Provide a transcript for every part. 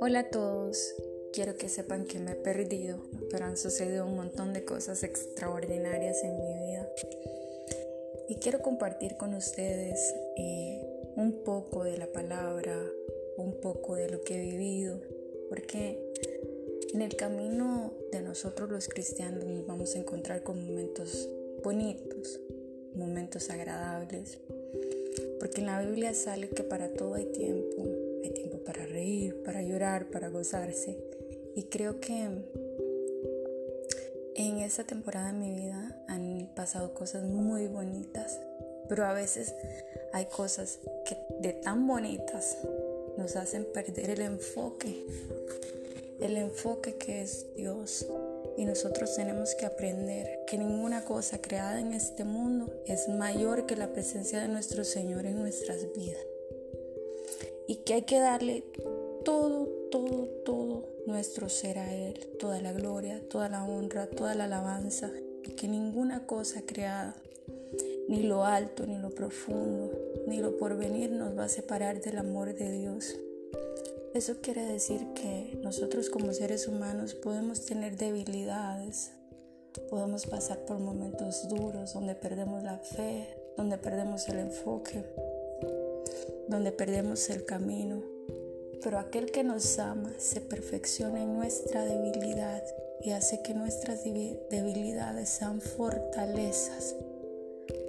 Hola a todos, quiero que sepan que me he perdido, pero han sucedido un montón de cosas extraordinarias en mi vida. Y quiero compartir con ustedes eh, un poco de la palabra, un poco de lo que he vivido, porque en el camino de nosotros los cristianos nos vamos a encontrar con momentos bonitos, momentos agradables, porque en la Biblia sale que para todo hay tiempo, hay tiempo para reír, para llorar, para gozarse. Y creo que en esta temporada de mi vida han pasado cosas muy bonitas, pero a veces hay cosas que de tan bonitas nos hacen perder el enfoque, el enfoque que es Dios. Y nosotros tenemos que aprender que ninguna cosa creada en este mundo es mayor que la presencia de nuestro Señor en nuestras vidas y que hay que darle todo, todo, todo nuestro ser a Él, toda la gloria, toda la honra, toda la alabanza, y que ninguna cosa creada, ni lo alto, ni lo profundo, ni lo porvenir nos va a separar del amor de Dios. Eso quiere decir que nosotros como seres humanos podemos tener debilidades, podemos pasar por momentos duros donde perdemos la fe, donde perdemos el enfoque, donde perdemos el camino. Pero aquel que nos ama se perfecciona en nuestra debilidad y hace que nuestras debilidades sean fortalezas,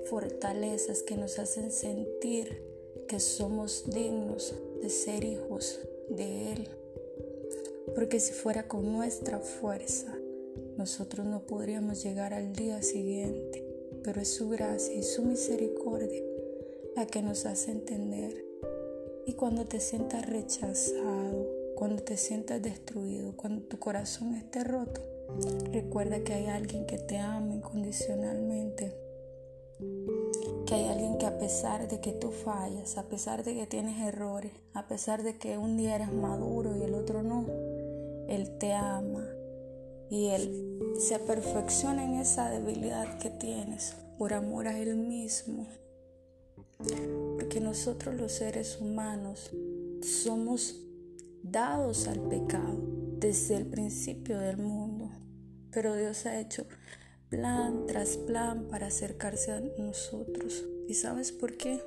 fortalezas que nos hacen sentir que somos dignos de ser hijos de Él. Porque si fuera con nuestra fuerza, nosotros no podríamos llegar al día siguiente, pero es su gracia y su misericordia la que nos hace entender y cuando te sientas rechazado, cuando te sientas destruido, cuando tu corazón esté roto, recuerda que hay alguien que te ama incondicionalmente. Que hay alguien que a pesar de que tú fallas, a pesar de que tienes errores, a pesar de que un día eres maduro y el otro no, Él te ama y Él se perfecciona en esa debilidad que tienes por amor a Él mismo. Porque nosotros los seres humanos somos dados al pecado desde el principio del mundo. Pero Dios ha hecho plan tras plan para acercarse a nosotros. ¿Y sabes por qué?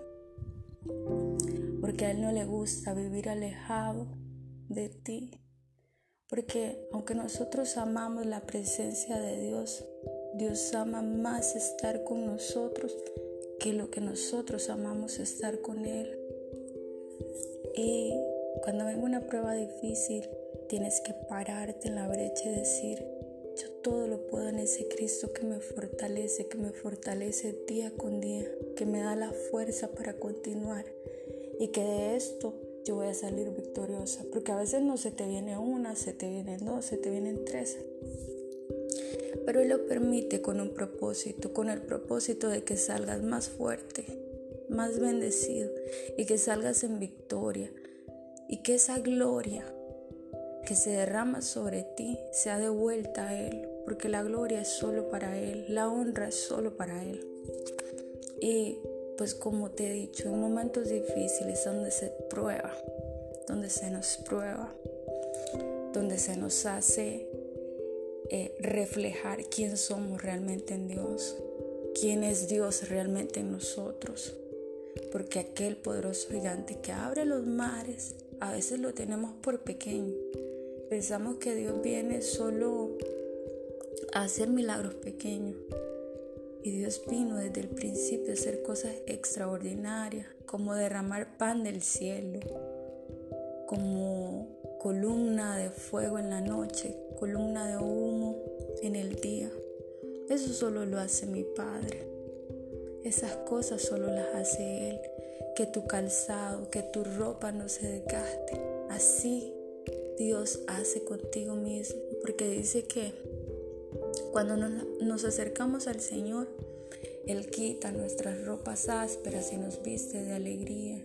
Porque a Él no le gusta vivir alejado de ti. Porque aunque nosotros amamos la presencia de Dios, Dios ama más estar con nosotros que lo que nosotros amamos estar con Él. Y cuando venga una prueba difícil, tienes que pararte en la brecha y decir, yo todo lo puedo en ese Cristo que me fortalece, que me fortalece día con día, que me da la fuerza para continuar y que de esto yo voy a salir victoriosa, porque a veces no se te viene una, se te vienen dos, se te vienen tres pero Él lo permite con un propósito, con el propósito de que salgas más fuerte, más bendecido y que salgas en victoria y que esa gloria que se derrama sobre ti sea devuelta a Él, porque la gloria es solo para Él, la honra es solo para Él. Y pues como te he dicho, en momentos difíciles donde se prueba, donde se nos prueba, donde se nos hace eh, reflejar quién somos realmente en Dios, quién es Dios realmente en nosotros. Porque aquel poderoso gigante que abre los mares, a veces lo tenemos por pequeño. Pensamos que Dios viene solo a hacer milagros pequeños. Y Dios vino desde el principio a hacer cosas extraordinarias, como derramar pan del cielo, como columna de fuego en la noche, columna de humo en el día. Eso solo lo hace mi Padre. Esas cosas solo las hace Él. Que tu calzado, que tu ropa no se desgaste. Así Dios hace contigo mismo. Porque dice que cuando nos, acercamos al Señor, Él quita nuestras ropas ásperas y nos viste de alegría.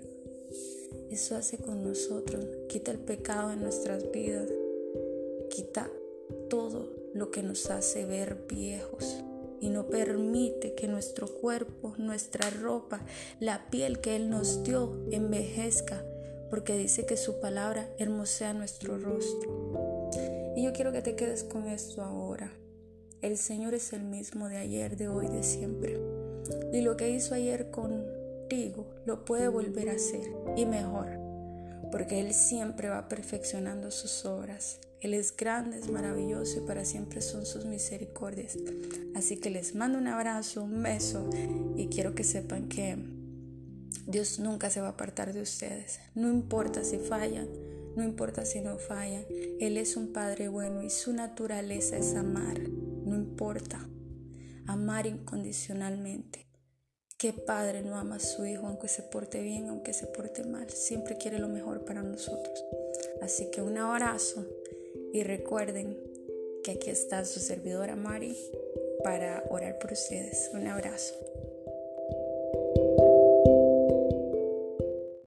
Eso hace con nosotros. Quita el pecado en nuestras vidas. Quita todo lo que nos hace ver viejos. y no permite que nuestro cuerpo, nuestra ropa, la piel que Él nos dio envejezca, porque dice que su palabra hermosea nuestro rostro. Y yo quiero que te quedes con esto ahora. El Señor es el mismo de ayer, de hoy, de siempre. Y lo que hizo ayer contigo lo puede volver a hacer y mejor, porque Él siempre va perfeccionando sus obras. Él es grande, es maravilloso y para siempre son sus misericordias. Así que les mando un abrazo, un beso y quiero que sepan que Dios nunca se va a apartar de ustedes. No importa si fallan, no importa si no fallan. Él es un Padre bueno y su naturaleza es amar. No importa. Amar incondicionalmente. ¿Qué padre no ama a su hijo aunque se porte bien, aunque se porte mal? Siempre quiere lo mejor para nosotros. Así que un abrazo y recuerden que aquí está su servidora Mari para orar por ustedes. Un abrazo.